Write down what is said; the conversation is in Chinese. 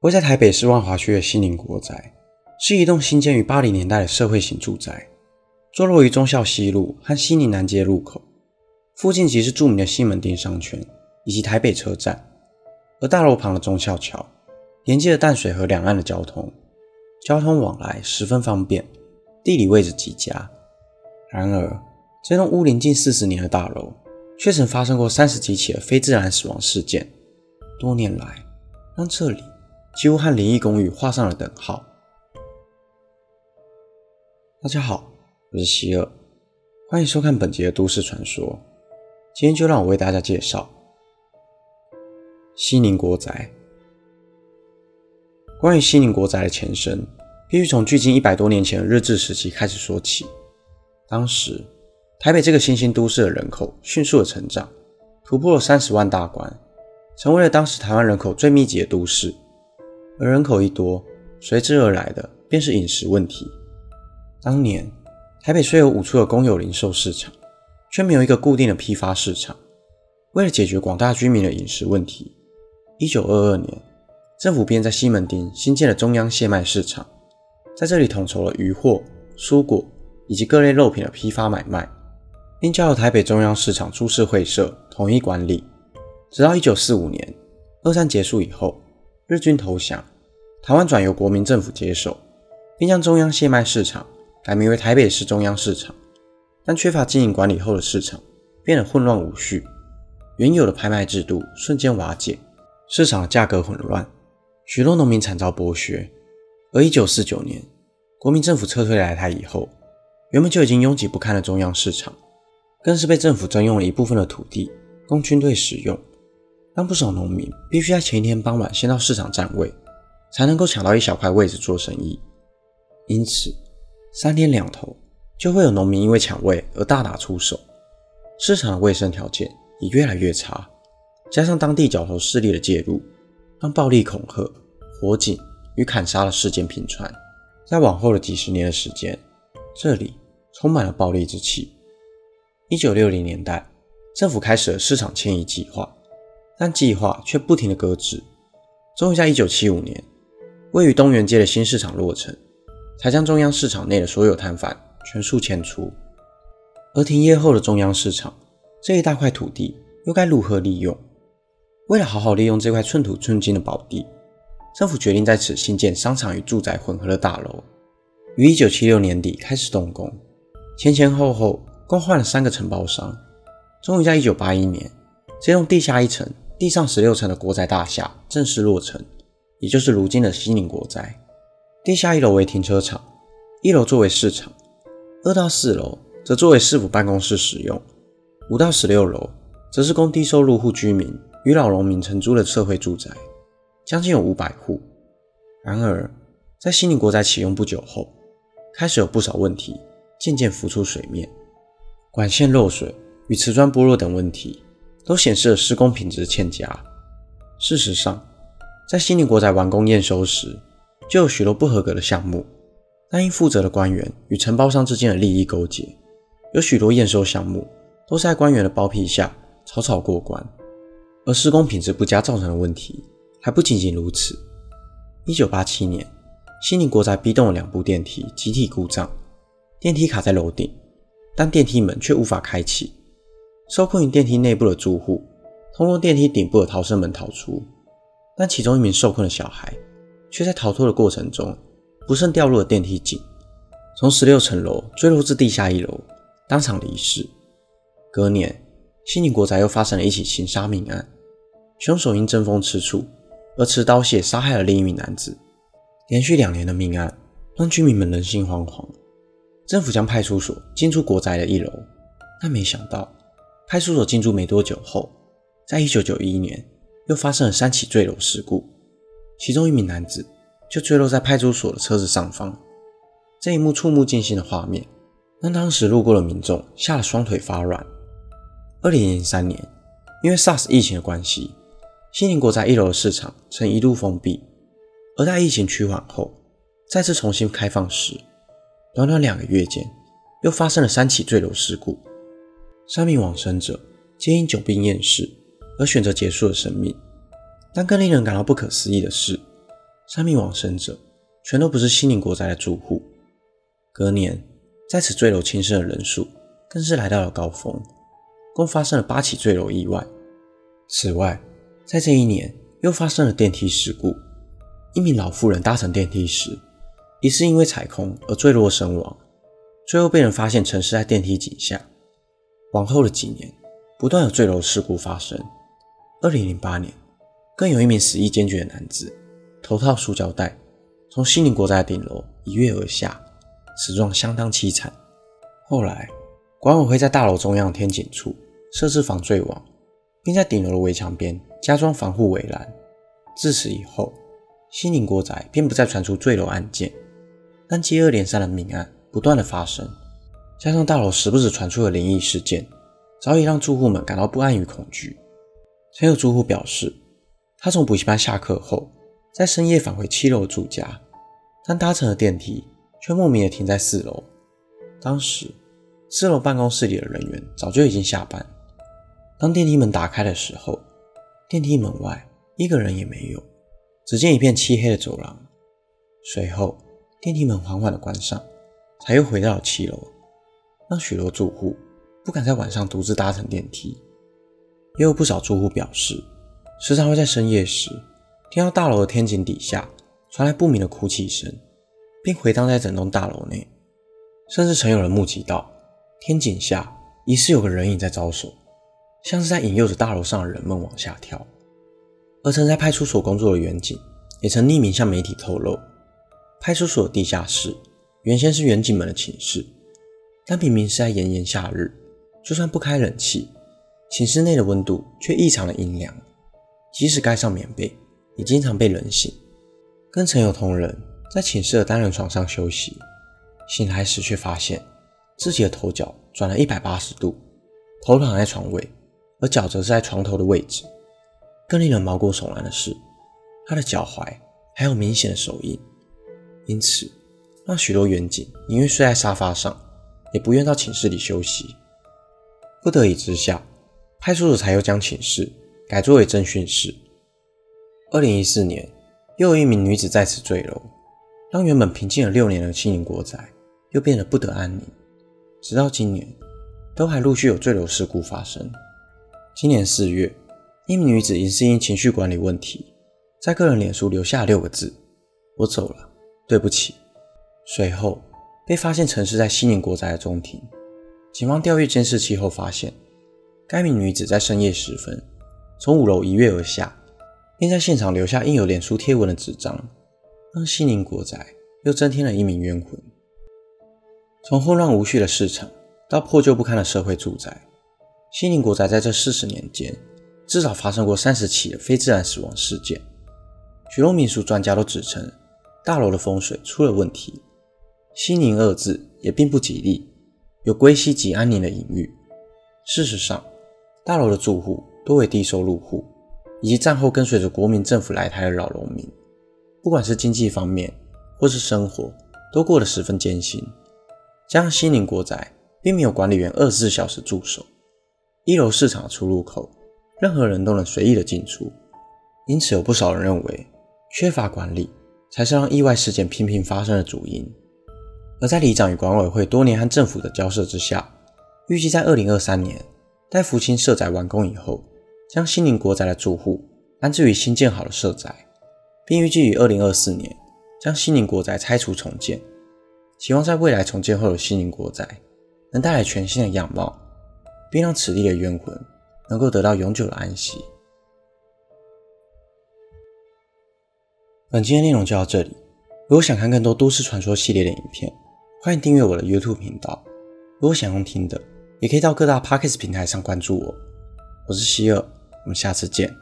位在台北市万华区的西宁国宅，是一栋新建于八零年代的社会型住宅，坐落于忠孝西路和西宁南街路口，附近即是著名的西门町商圈以及台北车站，而大楼旁的忠孝桥连接了淡水河两岸的交通，交通往来十分方便，地理位置极佳。然而，这栋屋龄近四十年的大楼，却曾发生过三十几起的非自然死亡事件。多年来，让这里几乎和灵异公寓画上了等号。大家好，我是希尔，欢迎收看本集的都市传说。今天就让我为大家介绍西宁国宅。关于西宁国宅的前身，必须从距今一百多年前的日治时期开始说起。当时，台北这个新兴都市的人口迅速的成长，突破了三十万大关，成为了当时台湾人口最密集的都市。而人口一多，随之而来的便是饮食问题。当年，台北虽有五处的公有零售市场，却没有一个固定的批发市场。为了解决广大居民的饮食问题，一九二二年，政府便在西门町新建了中央蟹卖市场，在这里统筹了鱼货、蔬果以及各类肉品的批发买卖。并交由台北中央市场株式会社统一管理，直到一九四五年，二战结束以后，日军投降，台湾转由国民政府接手，并将中央蟹卖市场改名为台北市中央市场。但缺乏经营管理后的市场变得混乱无序，原有的拍卖制度瞬间瓦解，市场的价格混乱，许多农民惨遭剥削。而一九四九年，国民政府撤退来台以后，原本就已经拥挤不堪的中央市场。更是被政府征用了一部分的土地供军队使用，让不少农民必须在前一天傍晚先到市场占位，才能够抢到一小块位置做生意。因此，三天两头就会有农民因为抢位而大打出手。市场的卫生条件也越来越差，加上当地角头势力的介入，让暴力恐吓、火警与砍杀的事件频传。在往后的几十年的时间，这里充满了暴力之气。一九六零年代，政府开始了市场迁移计划，但计划却不停的搁置。终于在一九七五年，位于东园街的新市场落成，才将中央市场内的所有摊贩全数迁出。而停业后的中央市场这一大块土地又该如何利用？为了好好利用这块寸土寸金的宝地，政府决定在此新建商场与住宅混合的大楼，于一九七六年底开始动工，前前后后。共换了三个承包商，终于在一九八一年，这栋地下一层、地上十六层的国宅大厦正式落成，也就是如今的西宁国宅。地下一楼为停车场，一楼作为市场，二到四楼则作为市府办公室使用，五到十六楼则是供低收入户居民与老农民承租的社会住宅，将近有五百户。然而，在西宁国宅启用不久后，开始有不少问题渐渐浮出水面。管线漏水与瓷砖剥落等问题，都显示了施工品质欠佳。事实上，在悉尼国宅完工验收时，就有许多不合格的项目，但因负责的官员与承包商之间的利益勾结，有许多验收项目都是在官员的包庇下草草过关。而施工品质不佳造成的问题还不仅仅如此。一九八七年，悉尼国宅 B 栋的两部电梯集体故障，电梯卡在楼顶。但电梯门却无法开启，受困于电梯内部的住户通过电梯顶部的逃生门逃出，但其中一名受困的小孩却在逃脱的过程中不慎掉入了电梯井，从十六层楼坠落至地下一楼，当场离世。隔年，西宁国宅又发生了一起情杀命案，凶手因争风吃醋而持刀械杀害了另一名男子。连续两年的命案让居民们人心惶惶。政府将派出所进驻国宅的一楼，但没想到，派出所进驻没多久后，在一九九一年又发生了三起坠楼事故，其中一名男子就坠落在派出所的车子上方。这一幕触目惊心的画面，让当时路过的民众吓得双腿发软。二零零三年，因为 SARS 疫情的关系，西宁国宅一楼的市场曾一度封闭，而在疫情趋缓后，再次重新开放时。短短两个月间，又发生了三起坠楼事故，三名往生者皆因久病厌世而选择结束了生命。但更令人感到不可思议的是，三名往生者全都不是西宁国宅的住户。隔年，在此坠楼轻生的人数更是来到了高峰，共发生了八起坠楼意外。此外，在这一年又发生了电梯事故，一名老妇人搭乘电梯时，疑似因为踩空而坠落身亡，最后被人发现沉尸在电梯井下。往后的几年，不断有坠楼事故发生。二零零八年，更有一名死意坚决的男子，头套塑胶袋，从西宁国宅顶楼一跃而下，死状相当凄惨。后来，管委会在大楼中央天井处设置防坠网，并在顶楼的围墙边加装防护围栏。自此以后，西宁国宅便不再传出坠楼案件。但接二连三的命案不断的发生，加上大楼时不时传出的灵异事件，早已让住户们感到不安与恐惧。曾有住户表示，他从补习班下课后，在深夜返回七楼住家，但搭乘的电梯却莫名的停在四楼。当时，四楼办公室里的人员早就已经下班。当电梯门打开的时候，电梯门外一个人也没有，只见一片漆黑的走廊。随后，电梯门缓缓的关上，才又回到了七楼，让许多住户不敢在晚上独自搭乘电梯。也有不少住户表示，时常会在深夜时听到大楼的天井底下传来不明的哭泣声，并回荡在整栋大楼内。甚至曾有人目击到天井下疑似有个人影在招手，像是在引诱着大楼上的人们往下跳。而曾在派出所工作的远警也曾匿名向媒体透露，派出所的地下室原先是远警们的寝室，但明明是在炎炎夏日，就算不开冷气。寝室内的温度却异常的阴凉，即使盖上棉被，也经常被冷醒。跟曾有同仁在寝室的单人床上休息，醒来时却发现自己的头脚转了一百八十度，头躺在床位，而脚则是在床头的位置。更令人毛骨悚然的是，他的脚踝还有明显的手印，因此让许多远警宁愿睡在沙发上，也不愿到寝室里休息。不得已之下。派出所才又将寝室改作为侦讯室。二零一四年，又有一名女子在此坠楼，让原本平静了六年的西宁国宅又变得不得安宁。直到今年，都还陆续有坠楼事故发生。今年四月，一名女子疑似因情绪管理问题，在个人脸书留下六个字：“我走了，对不起。”随后被发现沉尸在西宁国宅的中庭。警方调阅监视器后发现。该名女子在深夜时分从五楼一跃而下，并在现场留下印有脸书贴文的纸张，让西宁国宅又增添了一名冤魂。从混乱无序的市场到破旧不堪的社会住宅，西宁国宅在这四十年间至少发生过三十起的非自然死亡事件。许多民俗专家都指称大楼的风水出了问题，“西宁”二字也并不吉利，有归西及安宁的隐喻。事实上，大楼的住户多为低收入户，以及战后跟随着国民政府来台的老农民，不管是经济方面或是生活，都过得十分艰辛。加上西宁国宅并没有管理员二十四小时驻守，一楼市场的出入口任何人都能随意的进出，因此有不少人认为缺乏管理才是让意外事件频频发生的主因。而在里长与管委会多年和政府的交涉之下，预计在二零二三年。待福清社宅完工以后，将新宁国宅的住户安置于新建好的社宅，并预计于二零二四年将新宁国宅拆除重建。希望在未来重建后的新宁国宅能带来全新的样貌，并让此地的冤魂能够得到永久的安息。本期的内容就到这里。如果想看更多都市传说系列的影片，欢迎订阅我的 YouTube 频道。如果想用听的，也可以到各大 Podcast 平台上关注我，我是希尔，我们下次见。